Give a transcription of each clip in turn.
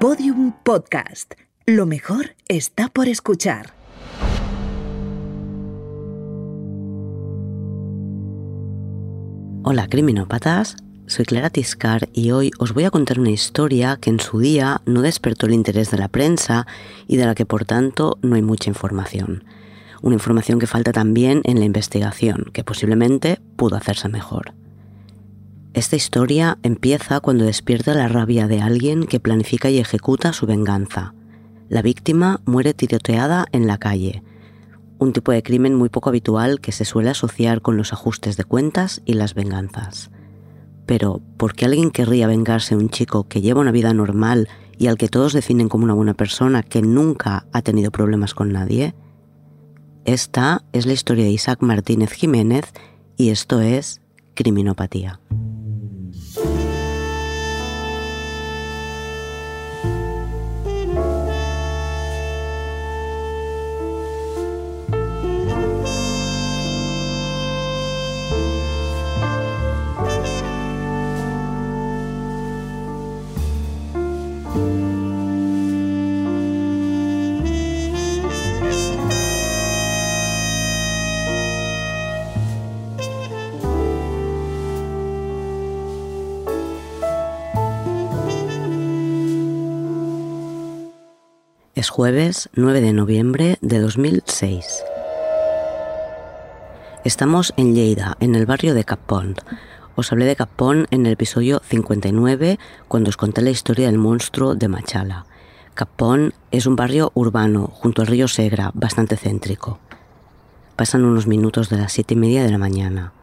Podium Podcast. Lo mejor está por escuchar. Hola criminópatas, soy Clara Tiscar y hoy os voy a contar una historia que en su día no despertó el interés de la prensa y de la que por tanto no hay mucha información. Una información que falta también en la investigación, que posiblemente pudo hacerse mejor. Esta historia empieza cuando despierta la rabia de alguien que planifica y ejecuta su venganza. La víctima muere tiroteada en la calle, un tipo de crimen muy poco habitual que se suele asociar con los ajustes de cuentas y las venganzas. Pero, ¿por qué alguien querría vengarse de un chico que lleva una vida normal y al que todos definen como una buena persona que nunca ha tenido problemas con nadie? Esta es la historia de Isaac Martínez Jiménez y esto es Criminopatía. Es jueves 9 de noviembre de 2006. Estamos en Lleida, en el barrio de Capont. Os hablé de Capont en el episodio 59 cuando os conté la historia del monstruo de Machala. Capont es un barrio urbano junto al río Segra, bastante céntrico. Pasan unos minutos de las siete y media de la mañana.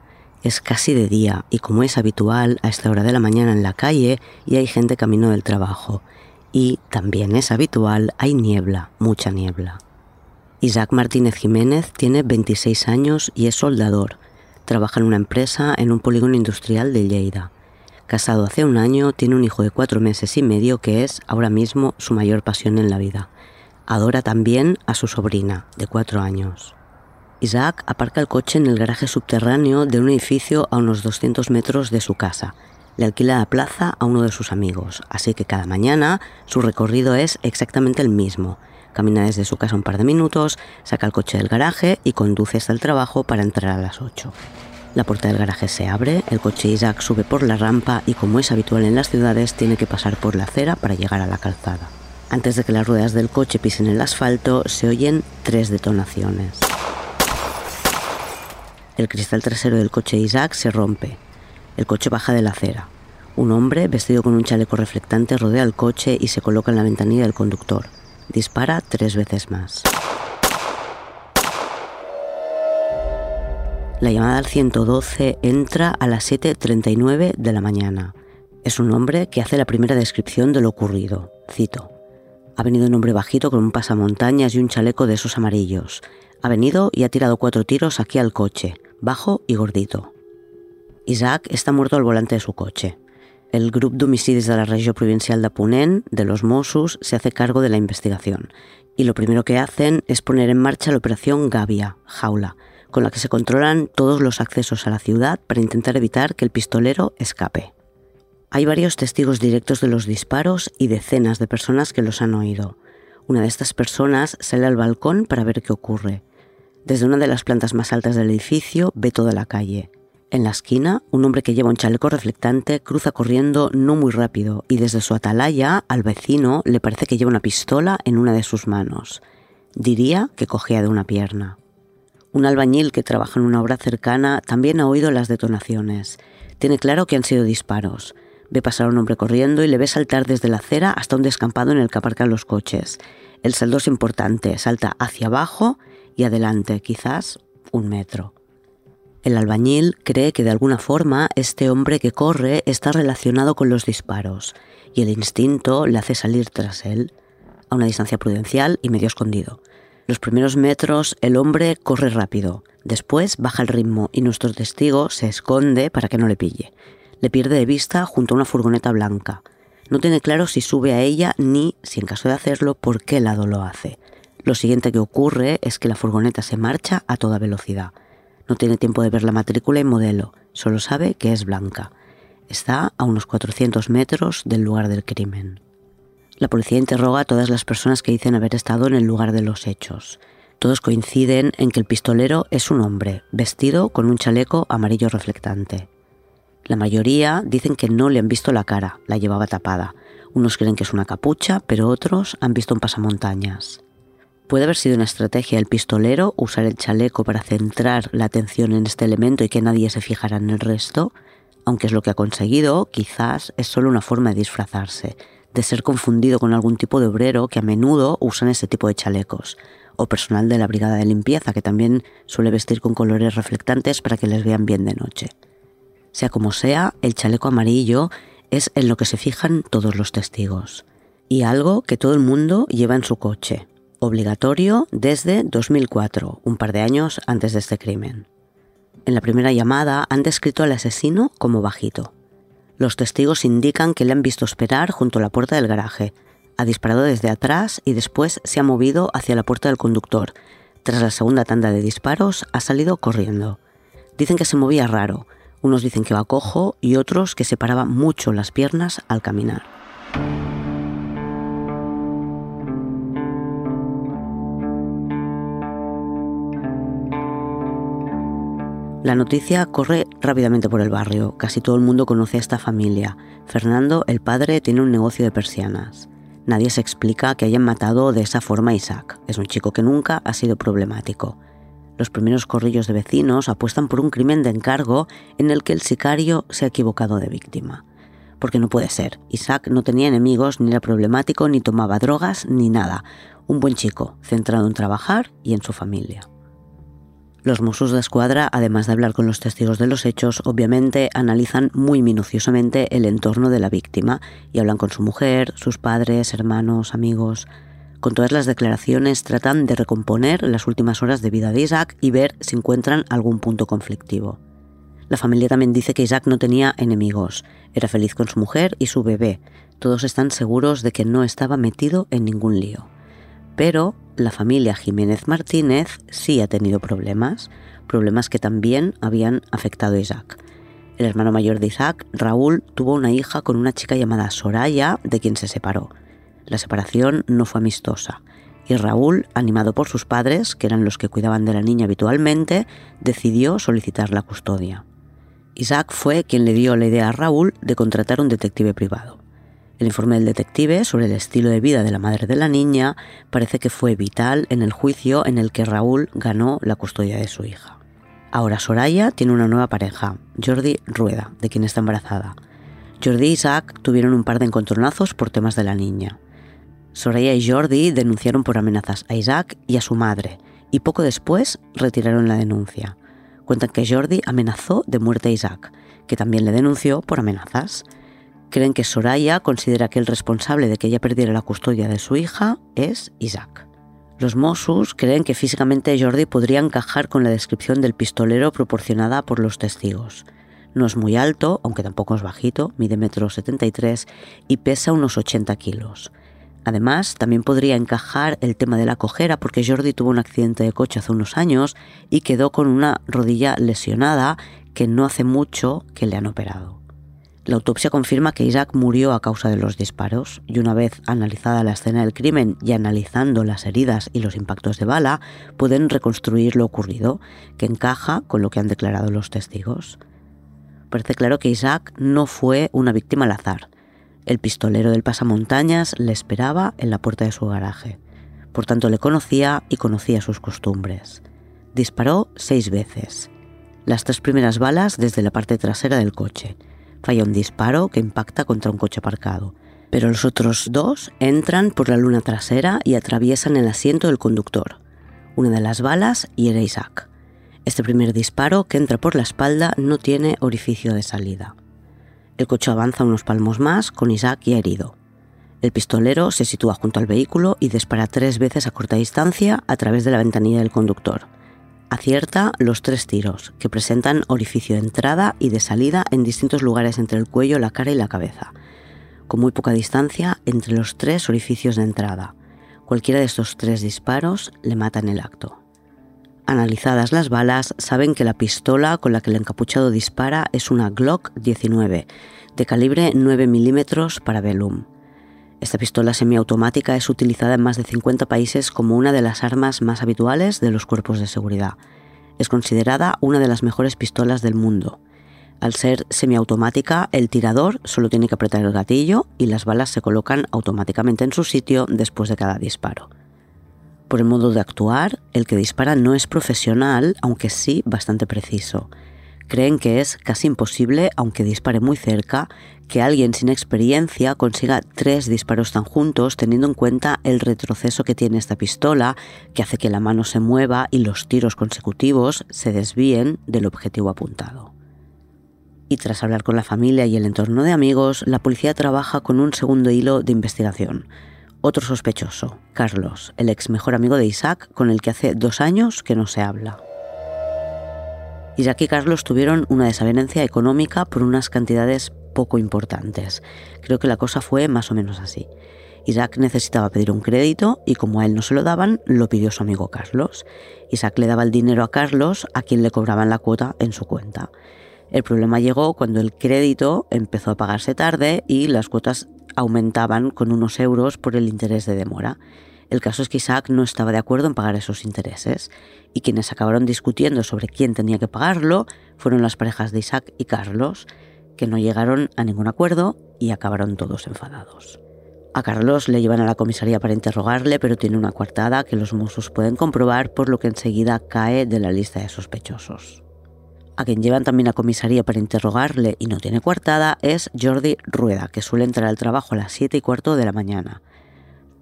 Es casi de día y como es habitual, a esta hora de la mañana en la calle y hay gente camino del trabajo y también es habitual, hay niebla, mucha niebla. Isaac Martínez Jiménez tiene 26 años y es soldador. Trabaja en una empresa en un polígono industrial de Lleida. Casado hace un año, tiene un hijo de cuatro meses y medio que es ahora mismo su mayor pasión en la vida. Adora también a su sobrina, de cuatro años. Isaac aparca el coche en el garaje subterráneo de un edificio a unos 200 metros de su casa le alquila la plaza a uno de sus amigos, así que cada mañana su recorrido es exactamente el mismo. Camina desde su casa un par de minutos, saca el coche del garaje y conduce hasta el trabajo para entrar a las 8. La puerta del garaje se abre, el coche Isaac sube por la rampa y como es habitual en las ciudades tiene que pasar por la acera para llegar a la calzada. Antes de que las ruedas del coche pisen el asfalto, se oyen tres detonaciones. El cristal trasero del coche Isaac se rompe. El coche baja de la acera. Un hombre, vestido con un chaleco reflectante, rodea el coche y se coloca en la ventanilla del conductor. Dispara tres veces más. La llamada al 112 entra a las 7.39 de la mañana. Es un hombre que hace la primera descripción de lo ocurrido. Cito. Ha venido un hombre bajito con un pasamontañas y un chaleco de esos amarillos. Ha venido y ha tirado cuatro tiros aquí al coche, bajo y gordito. Isaac està muerto al volante de su coche. El grup d'homicidis de la regió provincial de Ponent, de los Mossos, se hace cargo de la investigación. Y lo primero que hacen es poner en marcha la operación Gavia, jaula, con la que se controlan todos los accesos a la ciudad para intentar evitar que el pistolero escape. Hay varios testigos directos de los disparos y decenas de personas que los han oído. Una de estas personas sale al balcón para ver qué ocurre. Desde una de las plantas más altas del edificio ve toda la calle. En la esquina, un hombre que lleva un chaleco reflectante cruza corriendo no muy rápido y desde su atalaya al vecino le parece que lleva una pistola en una de sus manos. Diría que cogea de una pierna. Un albañil que trabaja en una obra cercana también ha oído las detonaciones. Tiene claro que han sido disparos. Ve pasar a un hombre corriendo y le ve saltar desde la acera hasta un descampado en el que aparcan los coches. El saldo es importante, salta hacia abajo y adelante, quizás un metro. El albañil cree que de alguna forma este hombre que corre está relacionado con los disparos y el instinto le hace salir tras él, a una distancia prudencial y medio escondido. Los primeros metros el hombre corre rápido, después baja el ritmo y nuestro testigo se esconde para que no le pille. Le pierde de vista junto a una furgoneta blanca. No tiene claro si sube a ella ni, si en caso de hacerlo, por qué lado lo hace. Lo siguiente que ocurre es que la furgoneta se marcha a toda velocidad. No tiene tiempo de ver la matrícula y modelo, solo sabe que es blanca. Está a unos 400 metros del lugar del crimen. La policía interroga a todas las personas que dicen haber estado en el lugar de los hechos. Todos coinciden en que el pistolero es un hombre, vestido con un chaleco amarillo reflectante. La mayoría dicen que no le han visto la cara, la llevaba tapada. Unos creen que es una capucha, pero otros han visto un pasamontañas. Puede haber sido una estrategia del pistolero usar el chaleco para centrar la atención en este elemento y que nadie se fijara en el resto, aunque es lo que ha conseguido, quizás es solo una forma de disfrazarse, de ser confundido con algún tipo de obrero que a menudo usan ese tipo de chalecos, o personal de la brigada de limpieza que también suele vestir con colores reflectantes para que les vean bien de noche. Sea como sea, el chaleco amarillo es en lo que se fijan todos los testigos, y algo que todo el mundo lleva en su coche, obligatorio desde 2004, un par de años antes de este crimen. En la primera llamada han descrito al asesino como bajito. Los testigos indican que le han visto esperar junto a la puerta del garaje, ha disparado desde atrás y después se ha movido hacia la puerta del conductor. Tras la segunda tanda de disparos, ha salido corriendo. Dicen que se movía raro. Unos dicen que va cojo y otros que separaba mucho las piernas al caminar. La noticia corre rápidamente por el barrio. Casi todo el mundo conoce a esta familia. Fernando, el padre, tiene un negocio de persianas. Nadie se explica que hayan matado de esa forma a Isaac. Es un chico que nunca ha sido problemático. Los primeros corrillos de vecinos apuestan por un crimen de encargo en el que el sicario se ha equivocado de víctima. Porque no puede ser. Isaac no tenía enemigos, ni era problemático, ni tomaba drogas, ni nada. Un buen chico, centrado en trabajar y en su familia. Los Mossos de Escuadra, además de hablar con los testigos de los hechos, obviamente analizan muy minuciosamente el entorno de la víctima y hablan con su mujer, sus padres, hermanos, amigos. Con todas las declaraciones tratan de recomponer las últimas horas de vida de Isaac y ver si encuentran algún punto conflictivo. La familia también dice que Isaac no tenía enemigos, era feliz con su mujer y su bebé. Todos están seguros de que no estaba metido en ningún lío. Pero la familia Jiménez Martínez sí ha tenido problemas, problemas que también habían afectado a Isaac. El hermano mayor de Isaac, Raúl, tuvo una hija con una chica llamada Soraya, de quien se separó. La separación no fue amistosa, y Raúl, animado por sus padres, que eran los que cuidaban de la niña habitualmente, decidió solicitar la custodia. Isaac fue quien le dio la idea a Raúl de contratar un detective privado. El informe del detective sobre el estilo de vida de la madre de la niña parece que fue vital en el juicio en el que Raúl ganó la custodia de su hija. Ahora Soraya tiene una nueva pareja, Jordi Rueda, de quien está embarazada. Jordi y Isaac tuvieron un par de encontronazos por temas de la niña. Soraya y Jordi denunciaron por amenazas a Isaac y a su madre, y poco después retiraron la denuncia. Cuentan que Jordi amenazó de muerte a Isaac, que también le denunció por amenazas creen que Soraya considera que el responsable de que ella perdiera la custodia de su hija es Isaac. Los Mossus creen que físicamente Jordi podría encajar con la descripción del pistolero proporcionada por los testigos. No es muy alto, aunque tampoco es bajito, mide metro 73 y pesa unos 80 kilos. Además, también podría encajar el tema de la cojera porque Jordi tuvo un accidente de coche hace unos años y quedó con una rodilla lesionada que no hace mucho que le han operado. La autopsia confirma que Isaac murió a causa de los disparos y una vez analizada la escena del crimen y analizando las heridas y los impactos de bala, pueden reconstruir lo ocurrido, que encaja con lo que han declarado los testigos. Parece claro que Isaac no fue una víctima al azar. El pistolero del pasamontañas le esperaba en la puerta de su garaje. Por tanto, le conocía y conocía sus costumbres. Disparó seis veces. Las tres primeras balas desde la parte trasera del coche falla un disparo que impacta contra un coche aparcado. Pero los otros dos entran por la luna trasera y atraviesan el asiento del conductor. Una de las balas hiere a Isaac. Este primer disparo, que entra por la espalda, no tiene orificio de salida. El coche avanza unos palmos más, con Isaac ya herido. El pistolero se sitúa junto al vehículo y dispara tres veces a corta distancia a través de la ventanilla del conductor. Acierta los tres tiros, que presentan orificio de entrada y de salida en distintos lugares entre el cuello, la cara y la cabeza, con muy poca distancia entre los tres orificios de entrada. Cualquiera de estos tres disparos le mata en el acto. Analizadas las balas, saben que la pistola con la que el encapuchado dispara es una Glock 19, de calibre 9 milímetros para Velum. Esta pistola semiautomática es utilizada en más de 50 países como una de las armas más habituales de los cuerpos de seguridad. Es considerada una de las mejores pistolas del mundo. Al ser semiautomática, el tirador solo tiene que apretar el gatillo y las balas se colocan automáticamente en su sitio después de cada disparo. Por el modo de actuar, el que dispara no es profesional, aunque sí bastante preciso. Creen que es casi imposible, aunque dispare muy cerca, que alguien sin experiencia consiga tres disparos tan juntos teniendo en cuenta el retroceso que tiene esta pistola, que hace que la mano se mueva y los tiros consecutivos se desvíen del objetivo apuntado. Y tras hablar con la familia y el entorno de amigos, la policía trabaja con un segundo hilo de investigación. Otro sospechoso, Carlos, el ex mejor amigo de Isaac, con el que hace dos años que no se habla. Isaac y Carlos tuvieron una desavenencia económica por unas cantidades poco importantes. Creo que la cosa fue más o menos así. Isaac necesitaba pedir un crédito y como a él no se lo daban, lo pidió su amigo Carlos. Isaac le daba el dinero a Carlos, a quien le cobraban la cuota en su cuenta. El problema llegó cuando el crédito empezó a pagarse tarde y las cuotas aumentaban con unos euros por el interés de demora. El caso es que Isaac no estaba de acuerdo en pagar esos intereses y quienes acabaron discutiendo sobre quién tenía que pagarlo fueron las parejas de Isaac y Carlos, que no llegaron a ningún acuerdo y acabaron todos enfadados. A Carlos le llevan a la comisaría para interrogarle, pero tiene una coartada que los Mossos pueden comprobar, por lo que enseguida cae de la lista de sospechosos. A quien llevan también a comisaría para interrogarle y no tiene coartada es Jordi Rueda, que suele entrar al trabajo a las 7 y cuarto de la mañana.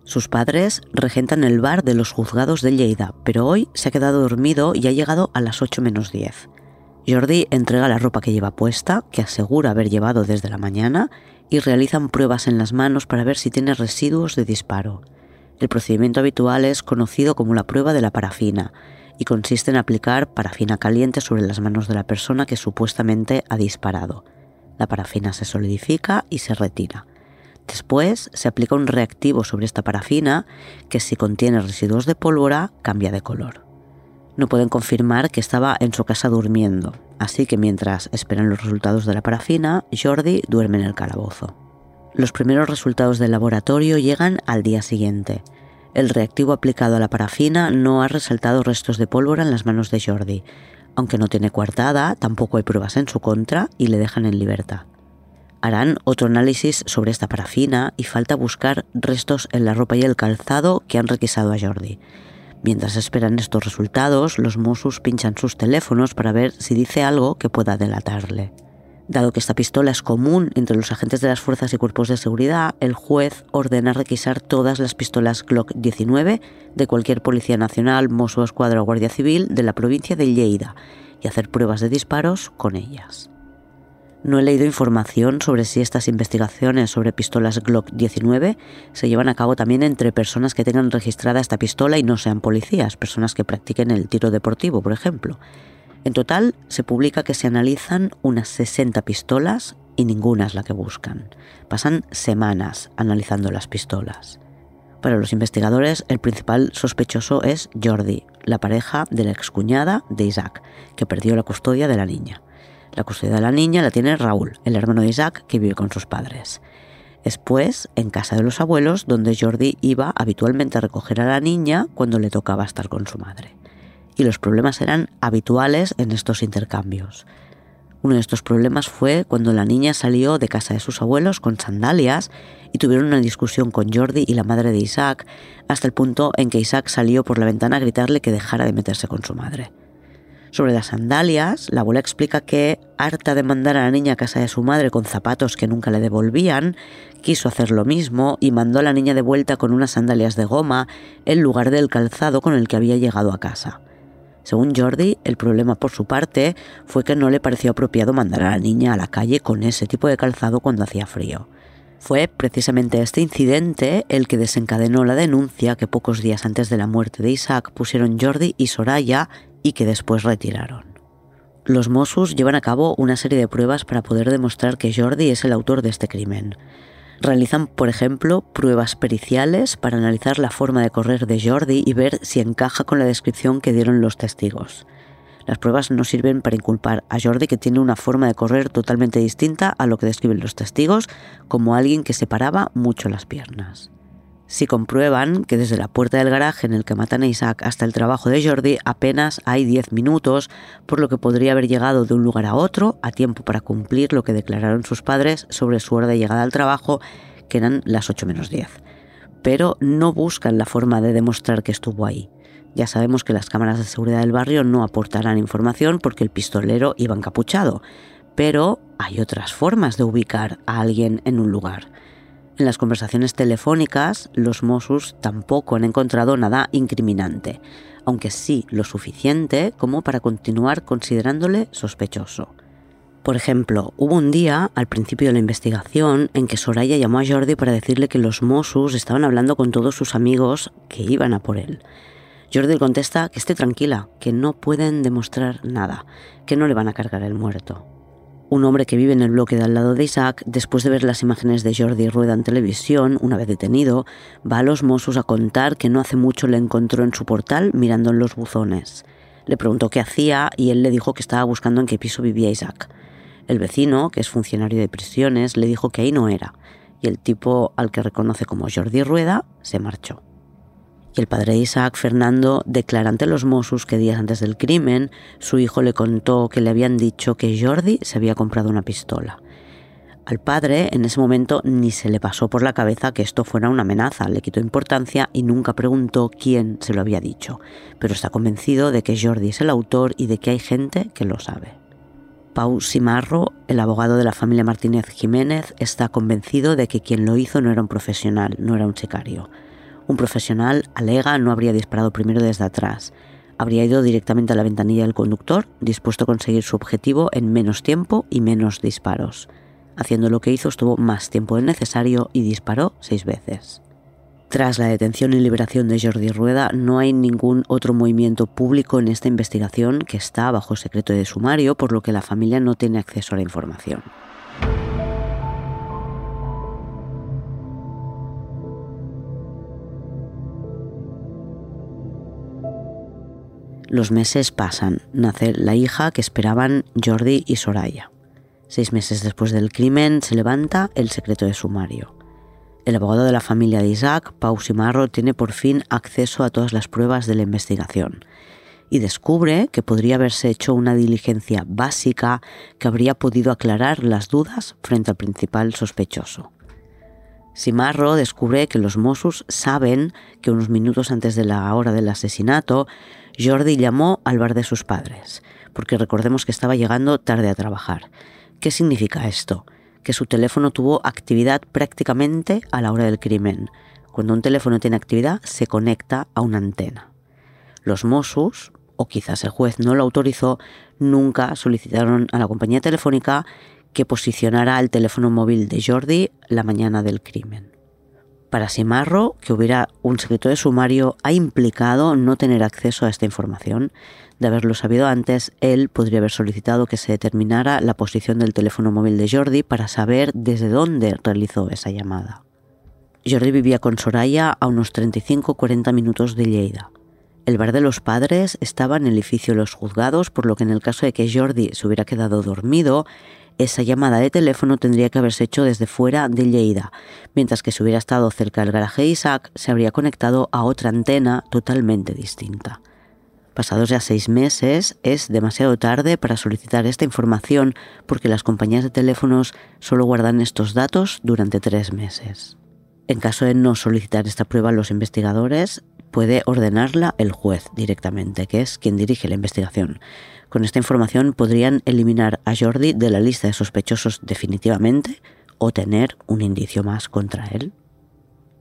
Sus padres regentan el bar de los juzgados de Lleida, pero hoy se ha quedado dormido y ha llegado a las 8 menos 10. Jordi entrega la ropa que lleva puesta, que asegura haber llevado desde la mañana, y realizan pruebas en las manos para ver si tiene residuos de disparo. El procedimiento habitual es conocido como la prueba de la parafina y consiste en aplicar parafina caliente sobre las manos de la persona que supuestamente ha disparado. La parafina se solidifica y se retira. Después se aplica un reactivo sobre esta parafina que si contiene residuos de pólvora cambia de color. No pueden confirmar que estaba en su casa durmiendo, así que mientras esperan los resultados de la parafina, Jordi duerme en el calabozo. Los primeros resultados del laboratorio llegan al día siguiente. El reactivo aplicado a la parafina no ha resaltado restos de pólvora en las manos de Jordi. Aunque no tiene coartada, tampoco hay pruebas en su contra y le dejan en libertad. Harán otro análisis sobre esta parafina y falta buscar restos en la ropa y el calzado que han requisado a Jordi. Mientras esperan estos resultados, los Mossos pinchan sus teléfonos para ver si dice algo que pueda delatarle. Dado que esta pistola es común entre los agentes de las fuerzas y cuerpos de seguridad, el juez ordena requisar todas las pistolas Glock 19 de cualquier policía nacional, Mosso Escuadra o Guardia Civil de la provincia de Lleida y hacer pruebas de disparos con ellas. No he leído información sobre si estas investigaciones sobre pistolas Glock 19 se llevan a cabo también entre personas que tengan registrada esta pistola y no sean policías, personas que practiquen el tiro deportivo, por ejemplo. En total, se publica que se analizan unas 60 pistolas y ninguna es la que buscan. Pasan semanas analizando las pistolas. Para los investigadores, el principal sospechoso es Jordi, la pareja de la excuñada de Isaac, que perdió la custodia de la niña. La custodia de la niña la tiene Raúl, el hermano de Isaac, que vive con sus padres. Después, en casa de los abuelos, donde Jordi iba habitualmente a recoger a la niña cuando le tocaba estar con su madre. Y los problemas eran habituales en estos intercambios. Uno de estos problemas fue cuando la niña salió de casa de sus abuelos con sandalias y tuvieron una discusión con Jordi y la madre de Isaac, hasta el punto en que Isaac salió por la ventana a gritarle que dejara de meterse con su madre. Sobre las sandalias, la abuela explica que, harta de mandar a la niña a casa de su madre con zapatos que nunca le devolvían, quiso hacer lo mismo y mandó a la niña de vuelta con unas sandalias de goma en lugar del calzado con el que había llegado a casa. Según Jordi, el problema por su parte fue que no le pareció apropiado mandar a la niña a la calle con ese tipo de calzado cuando hacía frío. Fue precisamente este incidente el que desencadenó la denuncia que pocos días antes de la muerte de Isaac pusieron Jordi y Soraya y que después retiraron. Los Mossos llevan a cabo una serie de pruebas para poder demostrar que Jordi es el autor de este crimen. Realizan, por ejemplo, pruebas periciales para analizar la forma de correr de Jordi y ver si encaja con la descripción que dieron los testigos. Las pruebas no sirven para inculpar a Jordi, que tiene una forma de correr totalmente distinta a lo que describen los testigos, como alguien que separaba mucho las piernas. Si comprueban que desde la puerta del garaje en el que matan a Isaac hasta el trabajo de Jordi apenas hay 10 minutos, por lo que podría haber llegado de un lugar a otro a tiempo para cumplir lo que declararon sus padres sobre su hora de llegada al trabajo, que eran las 8 menos 10. Pero no buscan la forma de demostrar que estuvo ahí. Ya sabemos que las cámaras de seguridad del barrio no aportarán información porque el pistolero iba encapuchado, pero hay otras formas de ubicar a alguien en un lugar. En las conversaciones telefónicas, los Mossos tampoco han encontrado nada incriminante, aunque sí lo suficiente como para continuar considerándole sospechoso. Por ejemplo, hubo un día, al principio de la investigación, en que Soraya llamó a Jordi para decirle que los Mossos estaban hablando con todos sus amigos que iban a por él. Jordi contesta que esté tranquila, que no pueden demostrar nada, que no le van a cargar el muerto. Un hombre que vive en el bloque de al lado de Isaac, después de ver las imágenes de Jordi Rueda en televisión, una vez detenido, va a los Mossos a contar que no hace mucho le encontró en su portal mirando en los buzones. Le preguntó qué hacía y él le dijo que estaba buscando en qué piso vivía Isaac. El vecino, que es funcionario de prisiones, le dijo que ahí no era, y el tipo al que reconoce como Jordi Rueda se marchó el padre Isaac, Fernando, declara ante los Mossos que días antes del crimen su hijo le contó que le habían dicho que Jordi se había comprado una pistola. Al padre en ese momento ni se le pasó por la cabeza que esto fuera una amenaza, le quitó importancia y nunca preguntó quién se lo había dicho, pero está convencido de que Jordi es el autor y de que hay gente que lo sabe. Pau Simarro, el abogado de la familia Martínez Jiménez, está convencido de que quien lo hizo no era un profesional, no era un sicario. Un profesional alega no habría disparado primero desde atrás. Habría ido directamente a la ventanilla del conductor, dispuesto a conseguir su objetivo en menos tiempo y menos disparos. Haciendo lo que hizo estuvo más tiempo del necesario y disparó seis veces. Tras la detención y liberación de Jordi Rueda, no hay ningún otro movimiento público en esta investigación que está bajo secreto de sumario, por lo que la familia no tiene acceso a la información. Los meses pasan, nace la hija que esperaban Jordi y Soraya. Seis meses después del crimen se levanta el secreto de sumario. El abogado de la familia de Isaac, Pau Simarro, tiene por fin acceso a todas las pruebas de la investigación y descubre que podría haberse hecho una diligencia básica que habría podido aclarar las dudas frente al principal sospechoso. Simarro descubre que los Mossos saben que unos minutos antes de la hora del asesinato, Jordi llamó al bar de sus padres, porque recordemos que estaba llegando tarde a trabajar. ¿Qué significa esto? Que su teléfono tuvo actividad prácticamente a la hora del crimen. Cuando un teléfono tiene actividad, se conecta a una antena. Los Mossos, o quizás el juez no lo autorizó, nunca solicitaron a la compañía telefónica que posicionara el teléfono móvil de Jordi la mañana del crimen. Para Simarro, que hubiera un secreto de sumario ha implicado no tener acceso a esta información. De haberlo sabido antes, él podría haber solicitado que se determinara la posición del teléfono móvil de Jordi para saber desde dónde realizó esa llamada. Jordi vivía con Soraya a unos 35-40 minutos de Lleida. El bar de los padres estaba en el edificio de los juzgados, por lo que en el caso de que Jordi se hubiera quedado dormido, esa llamada de teléfono tendría que haberse hecho desde fuera de Lleida, mientras que si hubiera estado cerca del garaje de Isaac, se habría conectado a otra antena totalmente distinta. Pasados ya seis meses, es demasiado tarde para solicitar esta información porque las compañías de teléfonos solo guardan estos datos durante tres meses. En caso de no solicitar esta prueba, los investigadores puede ordenarla el juez directamente, que es quien dirige la investigación. Con esta información podrían eliminar a Jordi de la lista de sospechosos definitivamente o tener un indicio más contra él.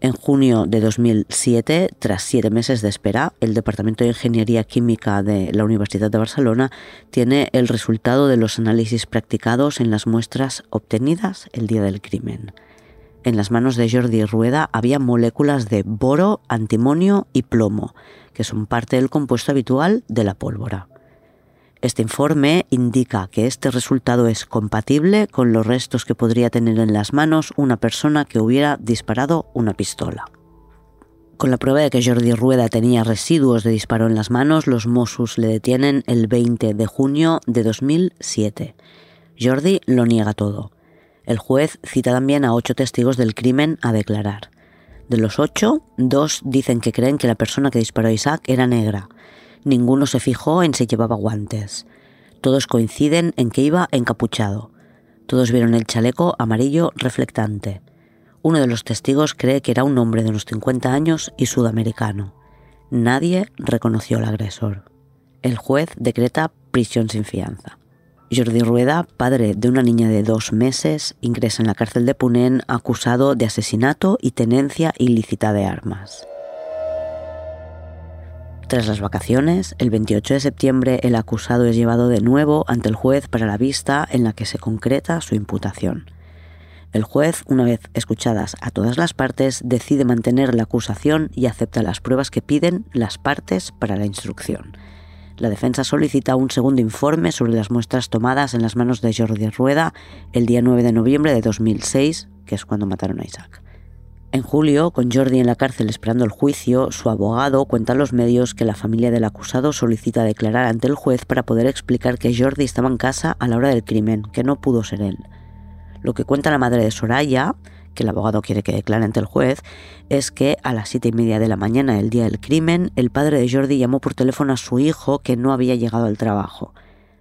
En junio de 2007, tras siete meses de espera, el Departamento de Ingeniería Química de la Universidad de Barcelona tiene el resultado de los análisis practicados en las muestras obtenidas el día del crimen. En las manos de Jordi Rueda había moléculas de boro, antimonio y plomo, que son parte del compuesto habitual de la pólvora. Este informe indica que este resultado es compatible con los restos que podría tener en las manos una persona que hubiera disparado una pistola. Con la prueba de que Jordi Rueda tenía residuos de disparo en las manos, los Mossos le detienen el 20 de junio de 2007. Jordi lo niega todo. El juez cita también a ocho testigos del crimen a declarar. De los ocho, dos dicen que creen que la persona que disparó a Isaac era negra. Ninguno se fijó en si llevaba guantes. Todos coinciden en que iba encapuchado. Todos vieron el chaleco amarillo reflectante. Uno de los testigos cree que era un hombre de unos 50 años y sudamericano. Nadie reconoció al agresor. El juez decreta prisión sin fianza. Jordi Rueda, padre de una niña de dos meses, ingresa en la cárcel de Punén acusado de asesinato y tenencia ilícita de armas. Tras las vacaciones, el 28 de septiembre el acusado es llevado de nuevo ante el juez para la vista en la que se concreta su imputación. El juez, una vez escuchadas a todas las partes, decide mantener la acusación y acepta las pruebas que piden las partes para la instrucción. La defensa solicita un segundo informe sobre las muestras tomadas en las manos de Jordi Rueda el día 9 de noviembre de 2006, que es cuando mataron a Isaac. En julio, con Jordi en la cárcel esperando el juicio, su abogado cuenta a los medios que la familia del acusado solicita declarar ante el juez para poder explicar que Jordi estaba en casa a la hora del crimen, que no pudo ser él. Lo que cuenta la madre de Soraya que el abogado quiere que declare ante el juez, es que a las siete y media de la mañana del día del crimen, el padre de Jordi llamó por teléfono a su hijo que no había llegado al trabajo.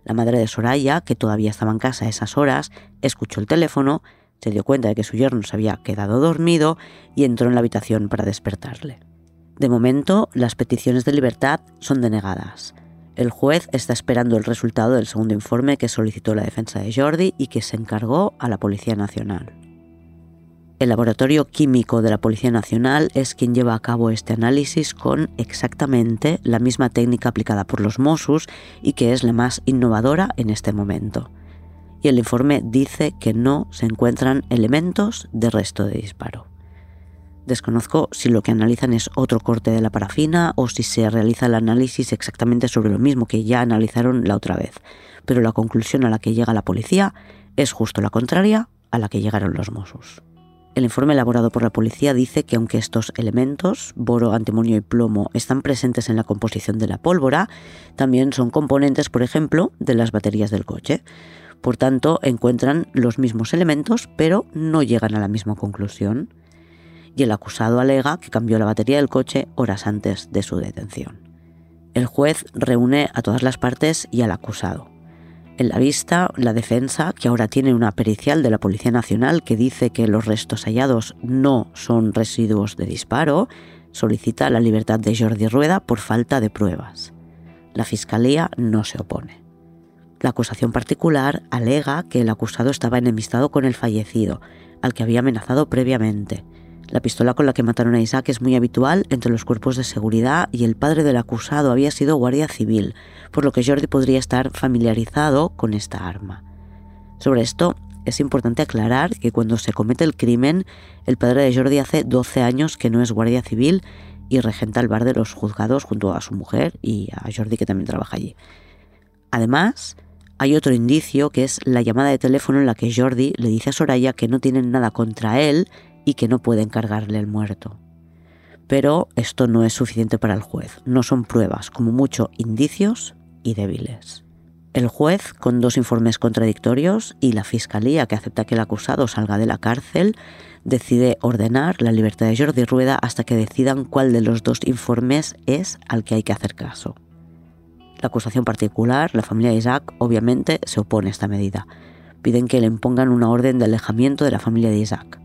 La madre de Soraya, que todavía estaba en casa a esas horas, escuchó el teléfono, se dio cuenta de que su yerno se había quedado dormido y entró en la habitación para despertarle. De momento, las peticiones de libertad son denegadas. El juez está esperando el resultado del segundo informe que solicitó la defensa de Jordi y que se encargó a la Policía Nacional. El laboratorio químico de la Policía Nacional es quien lleva a cabo este análisis con exactamente la misma técnica aplicada por los Mossos y que es la más innovadora en este momento. Y el informe dice que no se encuentran elementos de resto de disparo. Desconozco si lo que analizan es otro corte de la parafina o si se realiza el análisis exactamente sobre lo mismo que ya analizaron la otra vez, pero la conclusión a la que llega la policía es justo la contraria a la que llegaron los Mossos. El informe elaborado por la policía dice que aunque estos elementos, boro, antimonio y plomo, están presentes en la composición de la pólvora, también son componentes, por ejemplo, de las baterías del coche. Por tanto, encuentran los mismos elementos, pero no llegan a la misma conclusión. Y el acusado alega que cambió la batería del coche horas antes de su detención. El juez reúne a todas las partes y al acusado. En la vista, la defensa, que ahora tiene una pericial de la Policía Nacional que dice que los restos hallados no son residuos de disparo, solicita la libertad de Jordi Rueda por falta de pruebas. La Fiscalía no se opone. La acusación particular alega que el acusado estaba enemistado con el fallecido, al que había amenazado previamente, la pistola con la que mataron a Isaac es muy habitual entre los cuerpos de seguridad y el padre del acusado había sido guardia civil, por lo que Jordi podría estar familiarizado con esta arma. Sobre esto, es importante aclarar que cuando se comete el crimen, el padre de Jordi hace 12 años que no es guardia civil y regenta el bar de los juzgados junto a su mujer y a Jordi que también trabaja allí. Además, hay otro indicio que es la llamada de teléfono en la que Jordi le dice a Soraya que no tienen nada contra él y que no pueden cargarle el muerto. Pero esto no es suficiente para el juez, no son pruebas, como mucho indicios y débiles. El juez, con dos informes contradictorios, y la fiscalía, que acepta que el acusado salga de la cárcel, decide ordenar la libertad de Jordi Rueda hasta que decidan cuál de los dos informes es al que hay que hacer caso. La acusación particular, la familia de Isaac, obviamente se opone a esta medida. Piden que le impongan una orden de alejamiento de la familia de Isaac.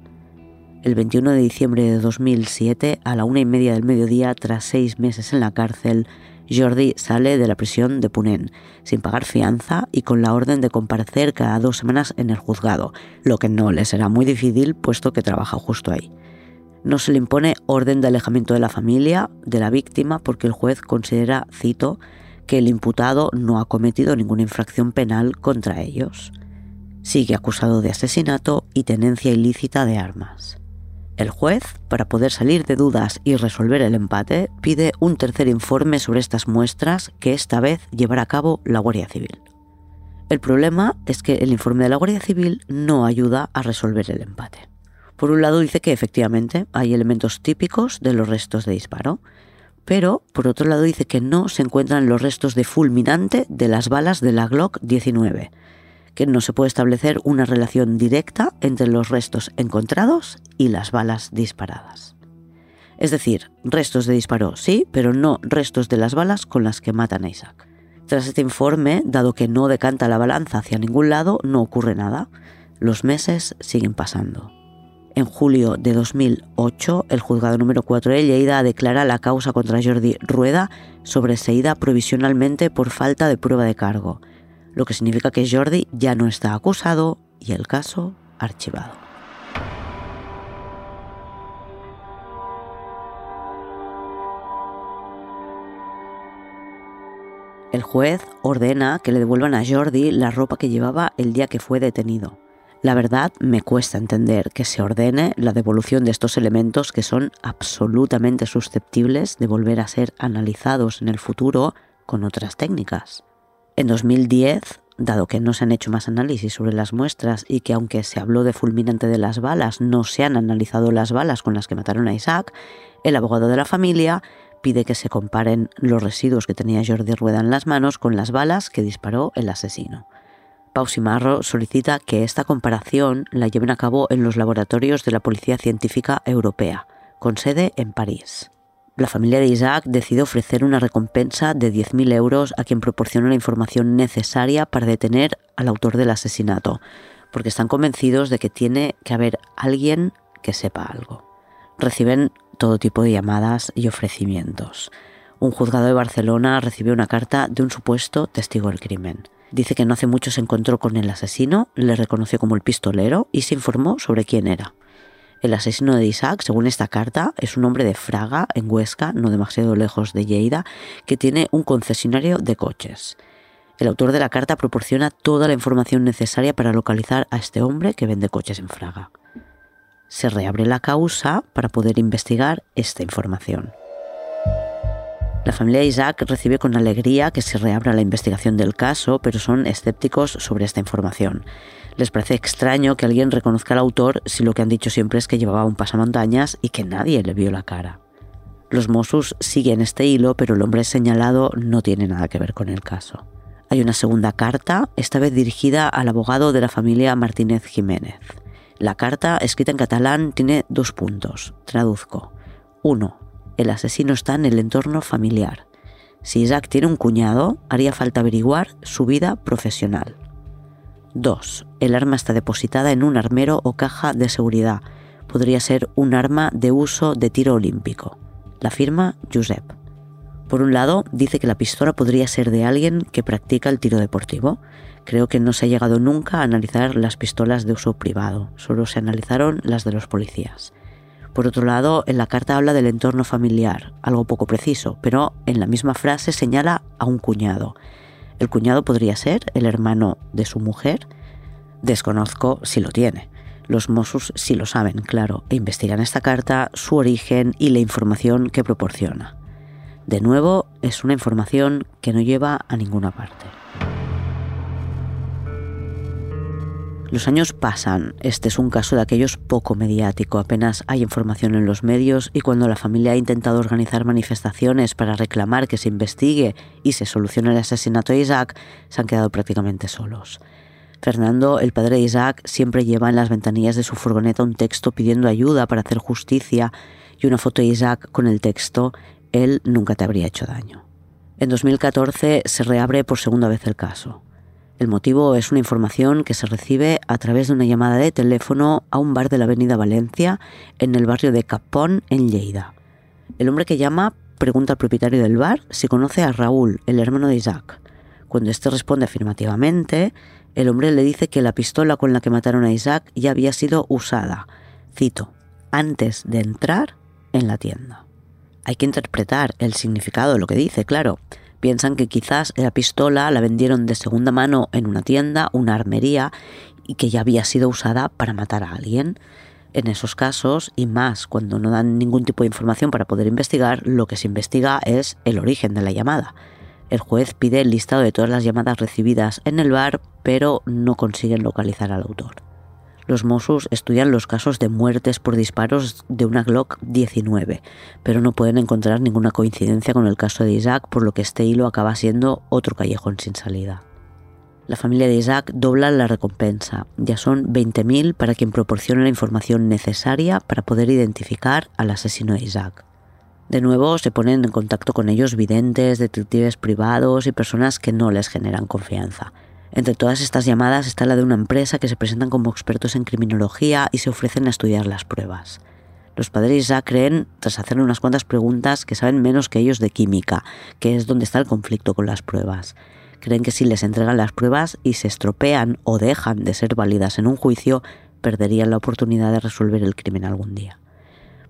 El 21 de diciembre de 2007, a la una y media del mediodía, tras seis meses en la cárcel, Jordi sale de la prisión de Punén, sin pagar fianza y con la orden de comparecer cada dos semanas en el juzgado, lo que no le será muy difícil puesto que trabaja justo ahí. No se le impone orden de alejamiento de la familia, de la víctima, porque el juez considera, cito, que el imputado no ha cometido ninguna infracción penal contra ellos. Sigue acusado de asesinato y tenencia ilícita de armas. El juez, para poder salir de dudas y resolver el empate, pide un tercer informe sobre estas muestras que esta vez llevará a cabo la Guardia Civil. El problema es que el informe de la Guardia Civil no ayuda a resolver el empate. Por un lado dice que efectivamente hay elementos típicos de los restos de disparo, pero por otro lado dice que no se encuentran los restos de fulminante de las balas de la Glock 19, que no se puede establecer una relación directa entre los restos encontrados y las balas disparadas. Es decir, restos de disparo sí, pero no restos de las balas con las que matan a Isaac. Tras este informe, dado que no decanta la balanza hacia ningún lado, no ocurre nada. Los meses siguen pasando. En julio de 2008, el juzgado número 4 de Lleida declara la causa contra Jordi Rueda sobreseída provisionalmente por falta de prueba de cargo, lo que significa que Jordi ya no está acusado y el caso archivado. El juez ordena que le devuelvan a Jordi la ropa que llevaba el día que fue detenido. La verdad, me cuesta entender que se ordene la devolución de estos elementos que son absolutamente susceptibles de volver a ser analizados en el futuro con otras técnicas. En 2010, dado que no se han hecho más análisis sobre las muestras y que aunque se habló de fulminante de las balas, no se han analizado las balas con las que mataron a Isaac, el abogado de la familia pide que se comparen los residuos que tenía Jordi Rueda en las manos con las balas que disparó el asesino. Pau Simarro solicita que esta comparación la lleven a cabo en los laboratorios de la Policía Científica Europea, con sede en París. La familia de Isaac decide ofrecer una recompensa de 10.000 euros a quien proporcione la información necesaria para detener al autor del asesinato, porque están convencidos de que tiene que haber alguien que sepa algo. Reciben todo tipo de llamadas y ofrecimientos. Un juzgado de Barcelona recibió una carta de un supuesto testigo del crimen. Dice que no hace mucho se encontró con el asesino, le reconoció como el pistolero y se informó sobre quién era. El asesino de Isaac, según esta carta, es un hombre de Fraga, en Huesca, no demasiado lejos de Lleida, que tiene un concesionario de coches. El autor de la carta proporciona toda la información necesaria para localizar a este hombre que vende coches en Fraga. Se reabre la causa para poder investigar esta información. La familia Isaac recibe con alegría que se reabra la investigación del caso, pero son escépticos sobre esta información. Les parece extraño que alguien reconozca al autor si lo que han dicho siempre es que llevaba un pasamontañas y que nadie le vio la cara. Los Mossos siguen este hilo, pero el hombre señalado no tiene nada que ver con el caso. Hay una segunda carta, esta vez dirigida al abogado de la familia Martínez Jiménez. La carta, escrita en catalán, tiene dos puntos. Traduzco. 1 el asesino está en el entorno familiar. Si Isaac tiene un cuñado, haría falta averiguar su vida profesional. 2. El arma está depositada en un armero o caja de seguridad. Podría ser un arma de uso de tiro olímpico. La firma Josep. Por un lado, dice que la pistola podría ser de alguien que practica el tiro deportivo. Creo que no se ha llegado nunca a analizar las pistolas de uso privado, solo se analizaron las de los policías. Por otro lado, en la carta habla del entorno familiar, algo poco preciso, pero en la misma frase señala a un cuñado. El cuñado podría ser el hermano de su mujer. Desconozco si lo tiene. Los Mossos sí lo saben, claro, e investigan esta carta, su origen y la información que proporciona. De nuevo, es una información que no lleva a ninguna parte. Los años pasan, este es un caso de aquellos poco mediático, apenas hay información en los medios y cuando la familia ha intentado organizar manifestaciones para reclamar que se investigue y se solucione el asesinato de Isaac, se han quedado prácticamente solos. Fernando, el padre de Isaac, siempre lleva en las ventanillas de su furgoneta un texto pidiendo ayuda para hacer justicia y una foto de Isaac con el texto Él nunca te habría hecho daño. En 2014 se reabre por segunda vez el caso. El motivo es una información que se recibe a través de una llamada de teléfono a un bar de la Avenida Valencia en el barrio de Capón, en Lleida. El hombre que llama pregunta al propietario del bar si conoce a Raúl, el hermano de Isaac. Cuando éste responde afirmativamente, el hombre le dice que la pistola con la que mataron a Isaac ya había sido usada, cito, antes de entrar en la tienda. Hay que interpretar el significado de lo que dice, claro. Piensan que quizás la pistola la vendieron de segunda mano en una tienda, una armería, y que ya había sido usada para matar a alguien. En esos casos, y más cuando no dan ningún tipo de información para poder investigar, lo que se investiga es el origen de la llamada. El juez pide el listado de todas las llamadas recibidas en el bar, pero no consiguen localizar al autor. Los Mossos estudian los casos de muertes por disparos de una Glock 19, pero no pueden encontrar ninguna coincidencia con el caso de Isaac, por lo que este hilo acaba siendo otro callejón sin salida. La familia de Isaac dobla la recompensa. Ya son 20.000 para quien proporcione la información necesaria para poder identificar al asesino de Isaac. De nuevo se ponen en contacto con ellos videntes, detectives privados y personas que no les generan confianza. Entre todas estas llamadas está la de una empresa que se presentan como expertos en criminología y se ofrecen a estudiar las pruebas. Los padres Isaac creen, tras hacer unas cuantas preguntas, que saben menos que ellos de química, que es donde está el conflicto con las pruebas. Creen que si les entregan las pruebas y se estropean o dejan de ser válidas en un juicio, perderían la oportunidad de resolver el crimen algún día.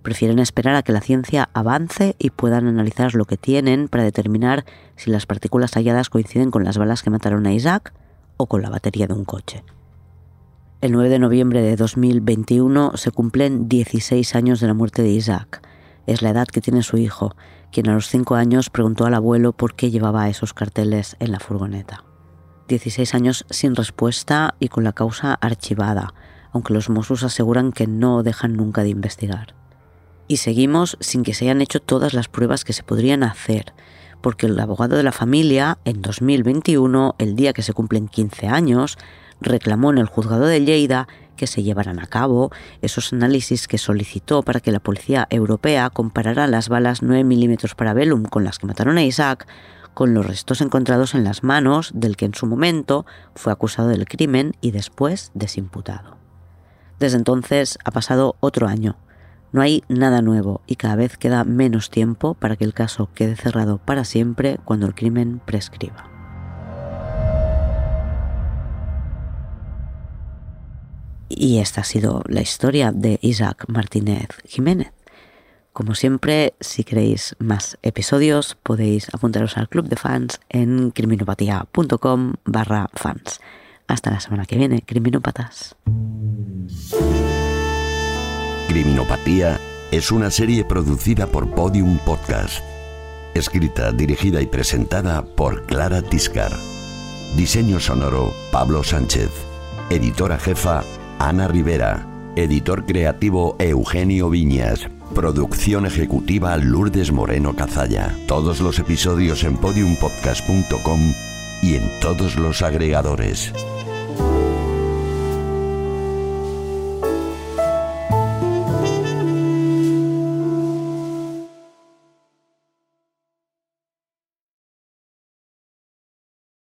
Prefieren esperar a que la ciencia avance y puedan analizar lo que tienen para determinar si las partículas halladas coinciden con las balas que mataron a Isaac o con la batería de un coche. El 9 de noviembre de 2021 se cumplen 16 años de la muerte de Isaac. Es la edad que tiene su hijo, quien a los 5 años preguntó al abuelo por qué llevaba esos carteles en la furgoneta. 16 años sin respuesta y con la causa archivada, aunque los Mossos aseguran que no dejan nunca de investigar. Y seguimos sin que se hayan hecho todas las pruebas que se podrían hacer, porque el abogado de la familia, en 2021, el día que se cumplen 15 años, reclamó en el juzgado de Lleida que se llevaran a cabo esos análisis que solicitó para que la policía europea comparara las balas 9 milímetros para Bellum con las que mataron a Isaac con los restos encontrados en las manos del que en su momento fue acusado del crimen y después desimputado. Desde entonces ha pasado otro año no hay nada nuevo y cada vez queda menos tiempo para que el caso quede cerrado para siempre cuando el crimen prescriba. Y esta ha sido la historia de Isaac Martínez Jiménez. Como siempre, si queréis más episodios, podéis apuntaros al club de fans en criminopatía.com barra fans. Hasta la semana que viene, criminópatas. Criminopatía es una serie producida por Podium Podcast. Escrita, dirigida y presentada por Clara Tiscar. Diseño sonoro Pablo Sánchez. Editora jefa Ana Rivera. Editor creativo Eugenio Viñas. Producción ejecutiva Lourdes Moreno Cazalla. Todos los episodios en podiumpodcast.com y en todos los agregadores.